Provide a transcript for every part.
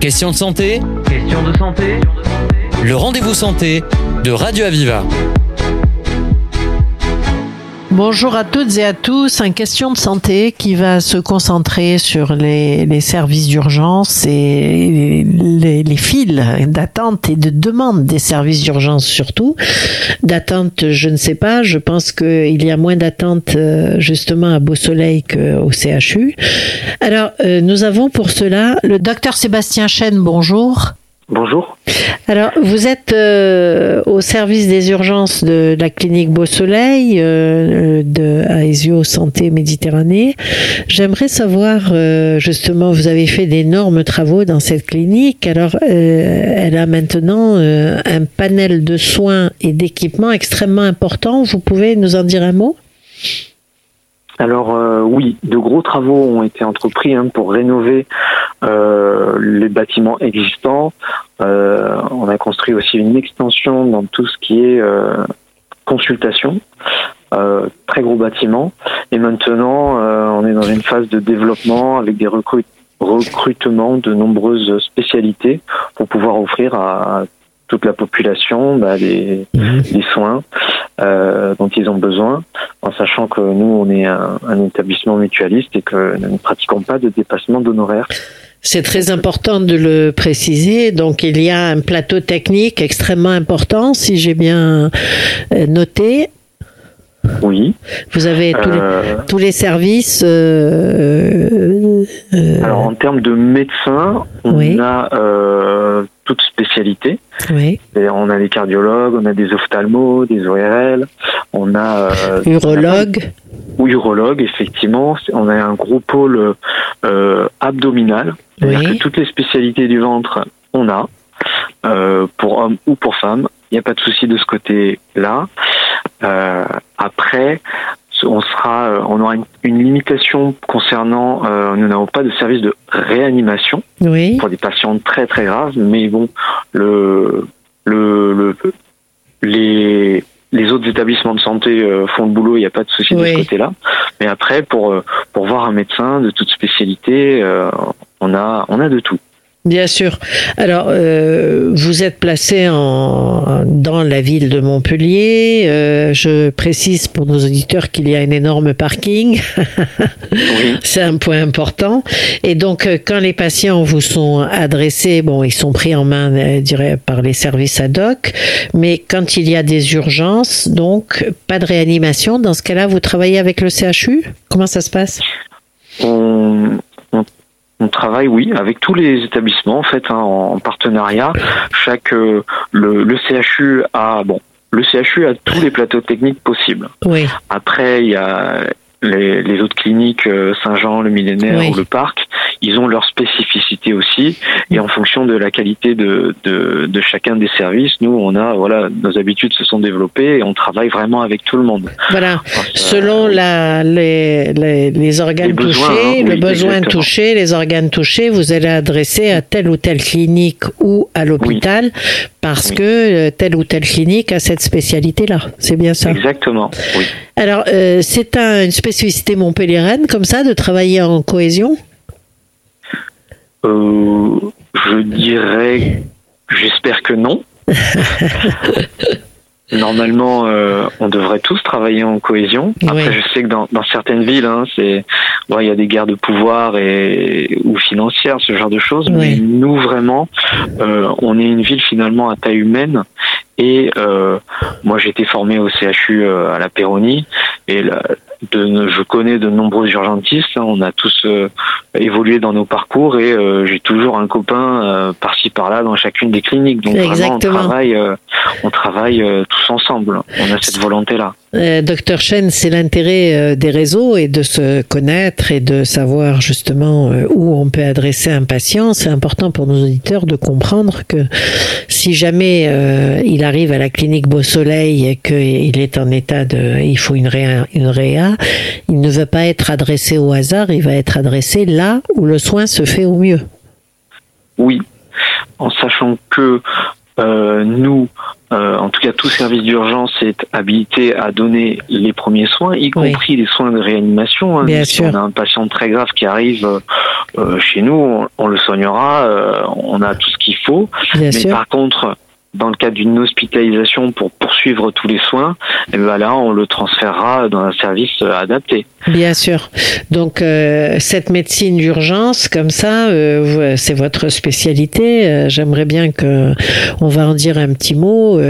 Question de santé Question de santé Le rendez-vous santé de Radio Aviva. Bonjour à toutes et à tous. Un question de santé qui va se concentrer sur les, services d'urgence et les, les files d'attente et de demande des services d'urgence surtout. D'attente, je ne sais pas. Je pense qu'il y a moins d'attente euh, justement à Beau Soleil qu'au CHU. Alors, euh, nous avons pour cela le docteur Sébastien Chêne. Bonjour. Bonjour. Alors, vous êtes euh, au service des urgences de la clinique Beau Soleil euh, de Aesio Santé Méditerranée. J'aimerais savoir, euh, justement, vous avez fait d'énormes travaux dans cette clinique. Alors, euh, elle a maintenant euh, un panel de soins et d'équipements extrêmement important. Vous pouvez nous en dire un mot? Alors euh, oui, de gros travaux ont été entrepris hein, pour rénover euh, les bâtiments existants. Euh, on a construit aussi une extension dans tout ce qui est consultation. Très gros bâtiment. Et maintenant, on est dans une phase de développement avec des recrut- recrutements de nombreuses spécialités pour pouvoir offrir à toute la population bah, des, des soins euh, dont ils ont besoin, en sachant que nous, on est un, un établissement mutualiste et que nous ne pratiquons pas de dépassement d'honoraires. C'est très important de le préciser. Donc, il y a un plateau technique extrêmement important, si j'ai bien euh, noté. Oui. Vous avez tous, les, Euh, tous les services. euh, euh, alors, en termes de médecins, on Oui. a euh, toute spécialité. oui, Et on a des cardiologues, on a des ophtalmos, des ORL, on a euh, urologue. ou urologues, effectivement. On a un gros pôle euh, abdominal. C'est-à-dire Oui. que toutes les spécialités du ventre, on a, euh, pour hommes ou pour femmes. Il n'y a pas de souci de ce côté-là. Euh, après, on sera, euh, on aura une, une limitation concernant, euh, nous n'avons pas de service de réanimation Oui, pour des patients très très graves, mais bon, le, le, le les les autres établissements de santé euh, font le boulot, il n'y a pas de souci de ce côté-là. Mais après, pour pour voir un médecin de toute spécialité, euh, on a on a de tout. Bien sûr. Alors, euh, vous êtes placé en, dans la ville de Montpellier. Euh, je précise pour nos auditeurs qu'il y a un énorme parking. Oui. C'est un point important. Et donc, euh, quand les patients vous sont adressés, bon, ils sont pris en main, euh, je dirais, par les services ad hoc. Mais quand il y a des urgences, donc, pas de réanimation. Dans ce cas-là, vous travaillez avec le CHU Comment ça se passe? On, on, travaille, oui, avec tous les établissements en fait hein, en, en partenariat. Chaque euh, le, le CHU a bon, le CHU a tous les plateaux techniques possibles. Oui, Après, il y a les, les autres cliniques, euh, Saint-Jean, le Millénaire Oui. ou le Parc, ils ont leur spécificité aussi. Et en fonction de la qualité de, de, de chacun des services, nous, on a, voilà, nos habitudes se sont développées et on travaille vraiment avec tout le monde. voilà. Parce, euh, Selon la, les, les, les organes Les besoins, touchés, hein, le oui, besoin exactement. touché, les organes touchés, vous allez adresser à telle ou telle clinique ou à l'hôpital parce Oui. que euh, telle ou telle clinique a cette spécialité-là. C'est bien ça. Exactement, oui. Alors, euh, c'est un- une spécificité montpelliéraine comme ça de travailler en cohésion Euh, je dirais, j'espère que non. Normalement, euh, on devrait tous travailler en cohésion. Après, Oui. je sais que dans, dans certaines villes, hein, c'est, bon, il y a des guerres de pouvoir et ou financières, ce genre de choses. Mais nous, vraiment, euh, on est une ville finalement à taille humaine. Et euh, moi, j'ai été formé au CHU euh, à la Péronie, et là, de, je connais de nombreux urgentistes. hein, on a tous euh, évolué dans nos parcours, et euh, j'ai toujours un copain euh, par-ci par-là dans chacune des cliniques. Donc vraiment, on travaille, euh, on travaille euh, tous ensemble. On a cette volonté-là. Euh, Docteur Chen, c'est l'intérêt euh, des réseaux et de se connaître et de savoir justement euh, où on peut adresser un patient. C'est important pour nos auditeurs de comprendre que si jamais il arrive à la clinique Beau Soleil et qu'il est en état de, il faut une réa, une réa, il ne va pas être adressé au hasard, il va être adressé là où le soin se fait au mieux. Oui, en sachant que euh, nous, euh, en tout cas tout service d'urgence est habilité à donner les premiers soins, y compris les soins de réanimation. Hein. Bien sûr. on a un patient très grave qui arrive euh, chez nous, on, le soignera, on a tout ce qu'il faut. Mais par contre, dans le cadre d'une hospitalisation pour poursuivre tous les soins, et eh ben là, on le transférera dans un service euh, adapté. Bien sûr. Donc, euh, cette médecine d'urgence, comme ça, euh, c'est votre spécialité. J'aimerais bien que on va en dire un petit mot.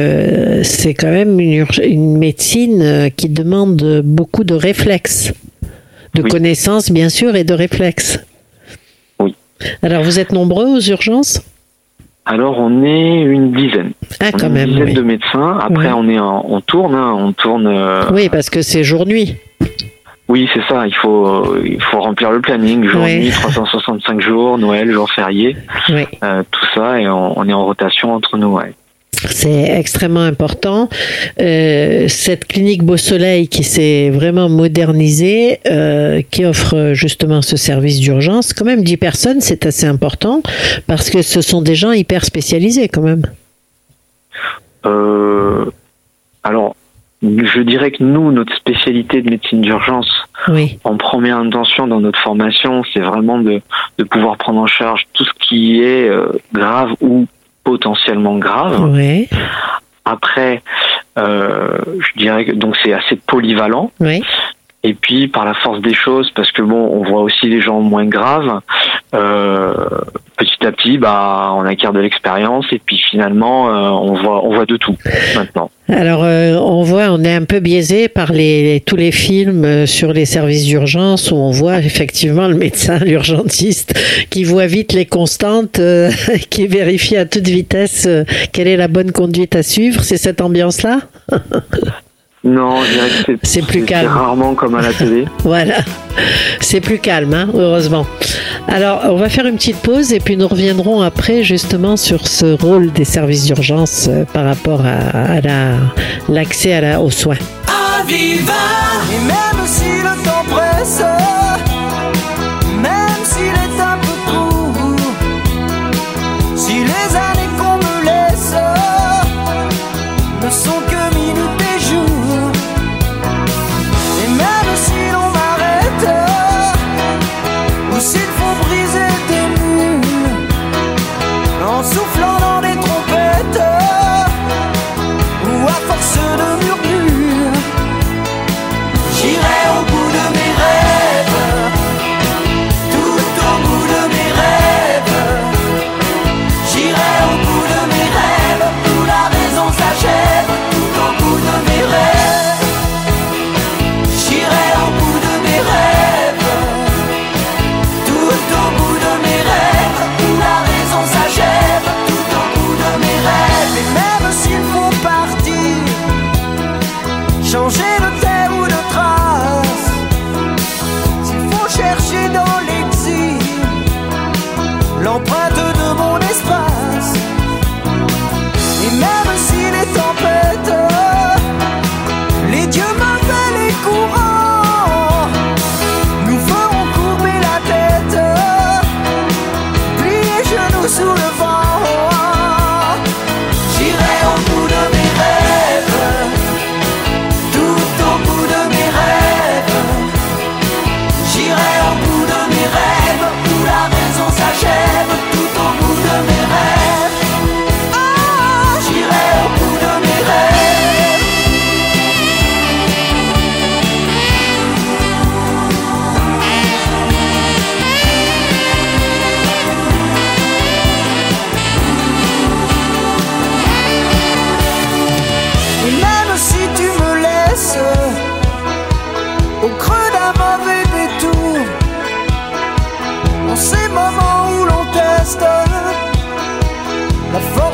c'est quand même une, une, médecine qui demande beaucoup de réflexes, de connaissances, bien sûr, et de réflexes. Oui. Alors, vous êtes nombreux aux urgences? Alors on est une dizaine. Ah, quand une même, dizaine de médecins. Après on est en, on tourne, hein, on tourne. Euh, oui, parce que c'est jour-nuit. Oui, c'est ça. Il faut il faut remplir le planning jour-nuit, 365 jours, Noël, jour férié, euh, tout ça et on, est en rotation entre nous. Ouais. C'est extrêmement important. Euh, cette clinique Beau Soleil qui s'est vraiment modernisée, euh, qui offre justement ce service d'urgence, quand même 10 personnes, c'est assez important parce que ce sont des gens hyper spécialisés quand même. Euh, alors, je dirais que nous, notre spécialité de médecine d'urgence, en première intention dans notre formation, c'est vraiment de, de pouvoir prendre en charge tout ce qui est grave ou potentiellement grave. Après, euh, je dirais que donc c'est assez polyvalent. Et puis par la force des choses, parce que bon, on voit aussi les gens moins graves. Euh, petit à petit, bah, on acquiert de l'expérience et puis finalement, euh, on voit, on voit de tout maintenant. Alors, euh, on voit, on est un peu biaisé par les, tous les films euh, sur les services d'urgence où on voit effectivement le médecin, l'urgentiste, qui voit vite les constantes, qui vérifie à toute vitesse quelle est la bonne conduite à suivre. C'est cette ambiance-là? Non, je dirais que c'est plus calme. rarement comme à la télé. voilà, c'est plus calme, hein, heureusement. Alors, on va faire une petite pause et puis nous reviendrons après justement sur ce rôle des services d'urgence euh, par rapport à, l'accès à aux soins. Aviva. Et même si le temps presse,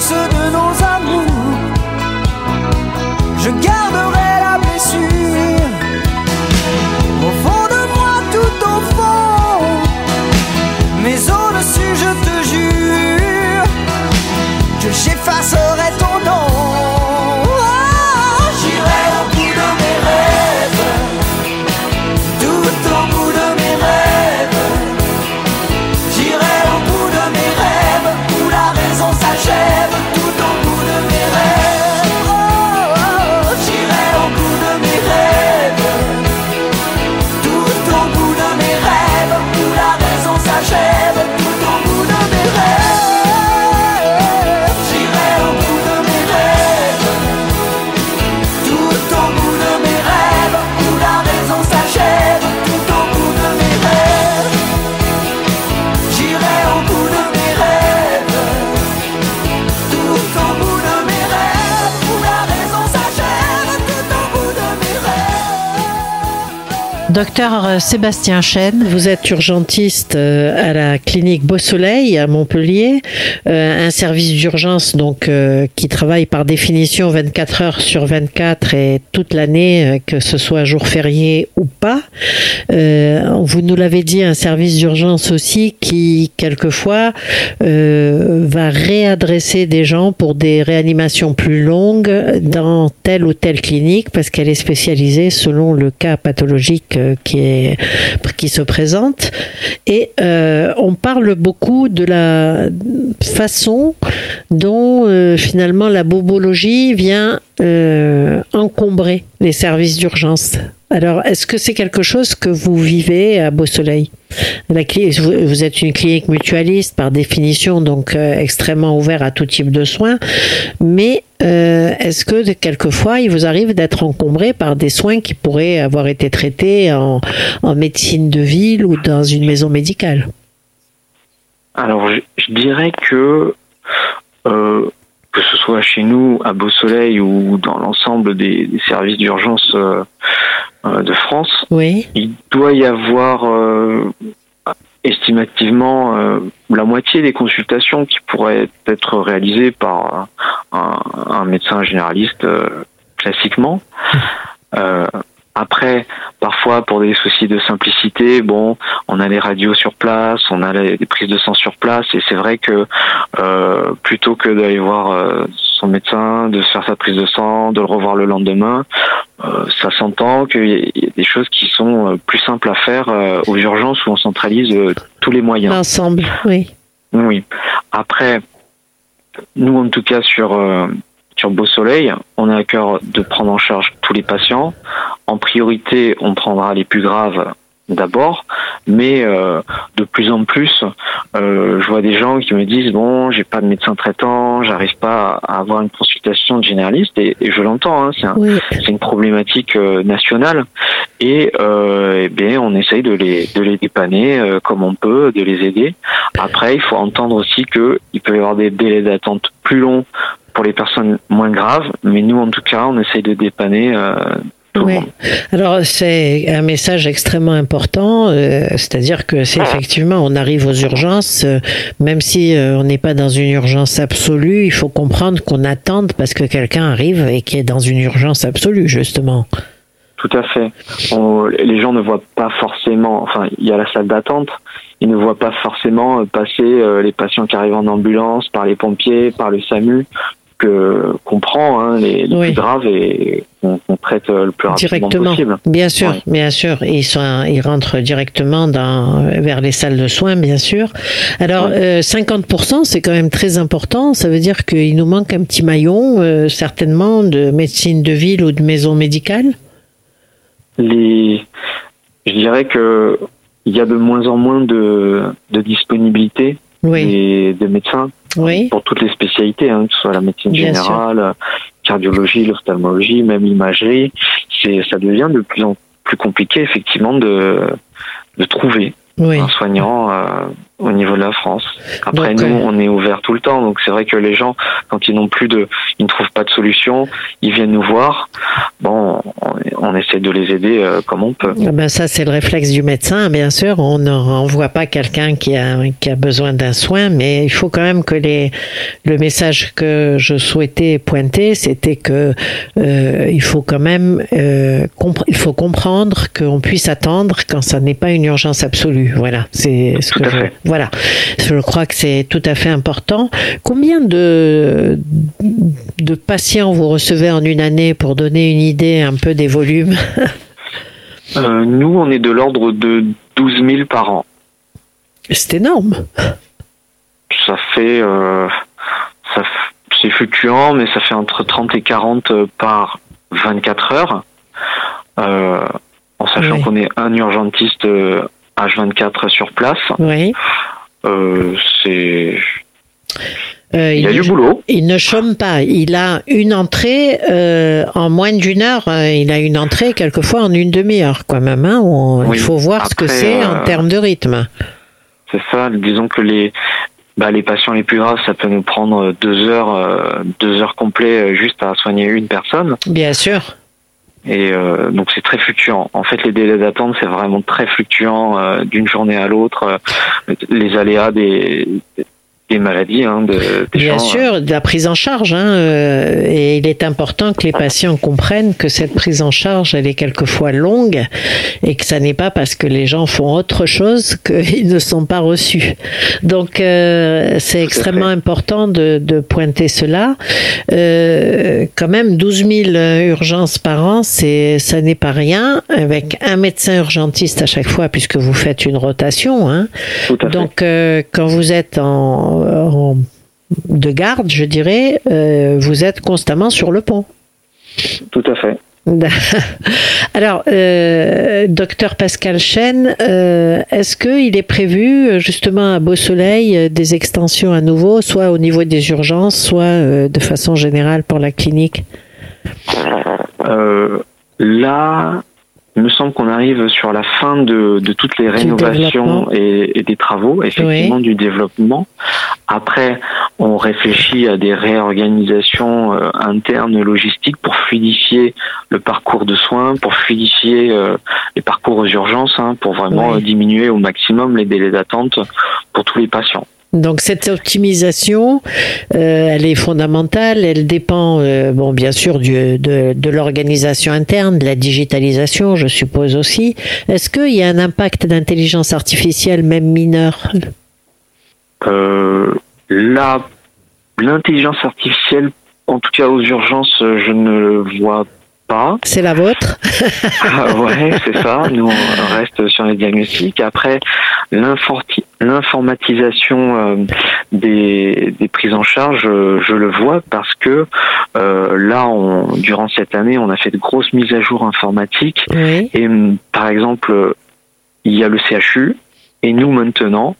tout en Docteur Sébastien Chêne, vous êtes urgentiste euh, à la clinique Beau Soleil à Montpellier, euh, un service d'urgence donc euh, qui travaille par définition 24 heures sur 24 et toute l'année, que ce soit jour férié ou pas. Vous nous l'avez dit, un service d'urgence aussi qui quelquefois va réadresser des gens pour des réanimations plus longues dans telle ou telle clinique parce qu'elle est spécialisée selon le cas pathologique euh, qui, se présente. Et euh, on parle beaucoup de la façon dont euh, finalement la bobologie vient encombrer les services d'urgence. Alors, est-ce que c'est quelque chose que vous vivez à Beau Soleil Vous êtes une clinique mutualiste par définition, donc extrêmement ouvert à tout type de soins. Mais euh, est-ce que quelquefois il vous arrive d'être encombré par des soins qui pourraient avoir été traités en, médecine de ville ou dans une maison médicale? Alors je, dirais que euh, que ce soit chez nous à Beau Soleil ou dans l'ensemble des, services d'urgence euh, de France, oui. il doit y avoir estimativement euh, la moitié des consultations qui pourraient être réalisées par un, médecin généraliste euh, classiquement. Euh, après, parfois pour des soucis de simplicité, bon, on a les radios sur place, on a les, prises de sang sur place, et c'est vrai que euh, plutôt que d'aller voir euh, son médecin, de faire sa prise de sang, de le revoir le lendemain, euh, ça s'entend qu'il y, a des choses qui sont plus simples à faire aux urgences où on centralise tous les moyens. L'ensemble, oui. Oui. Après, nous en tout cas sur sur Beau Soleil, on a à cœur de prendre en charge tous les patients. En priorité, on prendra les plus graves d'abord, mais euh, de plus en plus, euh, je vois des gens qui me disent bon, j'ai pas de médecin traitant, j'arrive pas à avoir une consultation de généraliste, et, je l'entends, hein, c'est une problématique euh, nationale, et eh bien on essaye de les de les dépanner comme on peut, de les aider. Après, il faut entendre aussi que il peut y avoir des délais d'attente plus longs pour les personnes moins graves, mais nous en tout cas, on essaye de dépanner oui. Alors c'est un message extrêmement important, euh, c'est-à-dire que c'est effectivement on arrive aux urgences, euh, même si euh, on n'est pas dans une urgence absolue, il faut comprendre qu'on attende parce que quelqu'un arrive et qui est dans une urgence absolue justement. Tout à fait. les gens ne voient pas forcément, enfin il y a la salle d'attente, ils ne voient pas forcément passer les patients qui arrivent en ambulance, par les pompiers, par le SAMU, que qu'on prend hein, les, plus graves et qu'on traite le plus rapidement possible. Bien sûr, bien sûr. Ils sont, ils rentrent directement dans vers les salles de soins, bien sûr. Alors, 50%, euh, c'est quand même très important. Ça veut dire qu'il nous manque un petit maillon, euh, certainement, de médecine de ville ou de maison médicale? Les, je dirais que il y a de moins en moins de, de disponibilité des, des médecins pour toutes les spécialités, hein, que ce soit la médecine générale, cardiologie, l'ophtalmologie, même l'imagerie. C'est, ça devient de plus en plus compliqué, effectivement, de, de trouver un soignant euh, au niveau de la France. Après, nous, on est ouvert tout le temps, donc c'est vrai que les gens, quand ils n'ont plus de, ils ne trouvent pas de solution, ils viennent nous voir. Bon, on, essaie de les aider euh, comme on peut. Ah ben ça, c'est le réflexe du médecin, bien sûr. On ne renvoie pas quelqu'un qui a, qui a besoin d'un soin, mais il faut quand même que les, le message que je souhaitais pointer, c'était que euh, il faut quand même, euh, il faut comprendre qu'on puisse attendre quand ça n'est pas une urgence absolue. Voilà, c'est ce que je, voilà, je crois que c'est tout à fait important. Combien de, de patients vous recevez en une année pour donner une idée un peu des volumes? Euh, Nous, on est de l'ordre de 12 000 par an. C'est énorme. Ça fait, euh, ça, c'est fluctuant, mais ça fait entre 30 et 40 par 24 heures. Euh, en sachant qu'on est un urgentiste H24 sur place. Oui. Euh, c'est. Euh, il, a du boulot. Il ne chôme pas. Il a une entrée euh, en moins d'une heure. Il a une entrée quelquefois en une demi-heure, quand même. Hein, il faut voir ce que c'est en termes de rythme. C'est ça. Disons que les bah, les patients les plus graves, ça peut nous prendre deux heures, deux heures complètes juste à soigner une personne. Bien sûr. Et euh, donc c'est très fluctuant. En fait, les délais d'attente, c'est vraiment très fluctuant euh, d'une journée à l'autre. Euh, les aléas des, des maladies. Hein, de, des Bien gens, sûr, de la prise en charge. Hein, euh, et il est important que les patients comprennent que cette prise en charge, elle est quelquefois longue et que ça n'est pas parce que les gens font autre chose qu'ils ne sont pas reçus. Donc, euh, c'est extrêmement important de, de pointer cela. Euh, quand même, 12 000 urgences par an, c'est, ça n'est pas rien, avec un médecin urgentiste à chaque fois, puisque vous faites une rotation. Hein. Tout à fait. Donc, euh, quand vous êtes en, en- de garde, je dirais, euh, vous êtes constamment sur le pont. Tout à fait. Alors, euh, docteur Pascal Chen, euh, est-ce qu'il est prévu euh, justement à Beau Soleil euh, des extensions à nouveau, soit au niveau des urgences, soit euh, de façon générale pour la clinique? Euh, là, il me semble qu'on arrive sur la fin de, de toutes les rénovations et, et des travaux, effectivement, du développement. Après, on réfléchit à des réorganisations euh, internes logistiques pour fluidifier le parcours de soins, pour fluidifier euh, les parcours aux urgences, hein, pour vraiment Oui. diminuer au maximum les délais d'attente pour tous les patients. Donc cette optimisation, euh, elle est fondamentale. Elle dépend, euh, bon, bien sûr, de, de l'organisation interne, de la digitalisation, je suppose aussi. Est-ce qu'il y a un impact d'intelligence artificielle, même mineur Euh, l'intelligence artificielle, en tout cas aux urgences, euh, je ne le vois pas. C'est la vôtre Ah ouais, c'est ça. Nous, on reste sur les diagnostics. Après, l'informatisation euh, des, des prises en charge, euh, je le vois parce que euh, là, on, durant cette année, on a fait de grosses mises à jour informatiques. Oui. Et par exemple, il y a le CHU. Et nous, maintenant,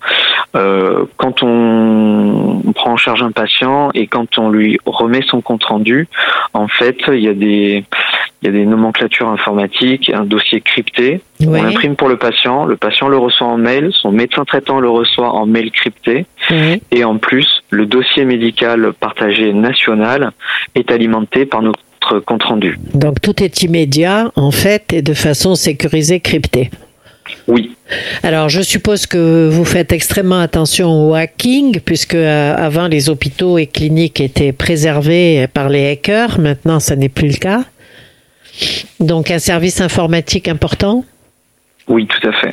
quand on, on prend en charge un patient et quand on lui remet son compte rendu, en fait, il y a des, il y a des nomenclatures informatiques, un dossier crypté. On l'imprime pour le patient, le patient le reçoit en mail, son médecin traitant le reçoit en mail crypté. Et en plus, le dossier médical partagé national est alimenté par notre compte rendu. Donc tout est immédiat, en fait, et de façon sécurisée, cryptée. Oui, Alors, je suppose que vous faites extrêmement attention au hacking, puisque euh, avant les hôpitaux et cliniques étaient préservés par les hackers. Maintenant, ça n'est plus le cas. Donc, un service informatique important? Oui, tout à fait.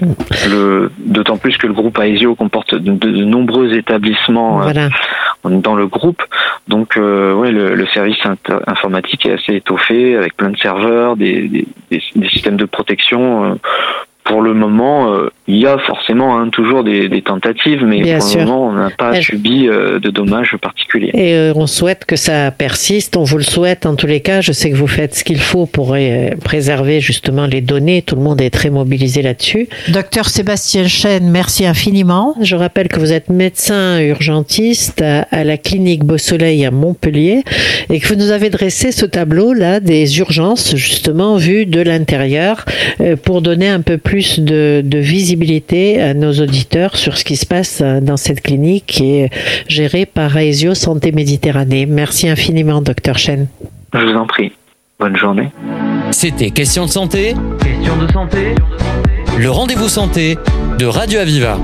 D'autant plus que le groupe Aesio comporte de, de- de nombreux établissements euh, dans le groupe. Donc, euh, ouais, le, le service informatique est assez étoffé avec plein de serveurs, des, des- des- des systèmes de protection. euh. Pour le moment, euh, il y a forcément hein, toujours des, des tentatives, mais Bien pour sûr. le moment, on n'a pas Elle- subi euh, de dommages particuliers. Et euh, on souhaite que ça persiste. On vous le souhaite en tous les cas. Je sais que vous faites ce qu'il faut pour euh, préserver justement les données. Tout le monde est très mobilisé là-dessus. Docteur Sébastien Chen, merci infiniment. Je rappelle que vous êtes médecin urgentiste à, à la clinique Beau Soleil à Montpellier et que vous nous avez dressé ce tableau là des urgences justement vues de l'intérieur euh, pour donner un peu plus de, de visibilité à nos auditeurs sur ce qui se passe dans cette clinique qui est gérée par Aesio Santé Méditerranée. Merci infiniment, docteur Chen. Je vous en prie. Bonne journée. C'était Question de santé, Question de santé le rendez-vous santé de Radio Aviva.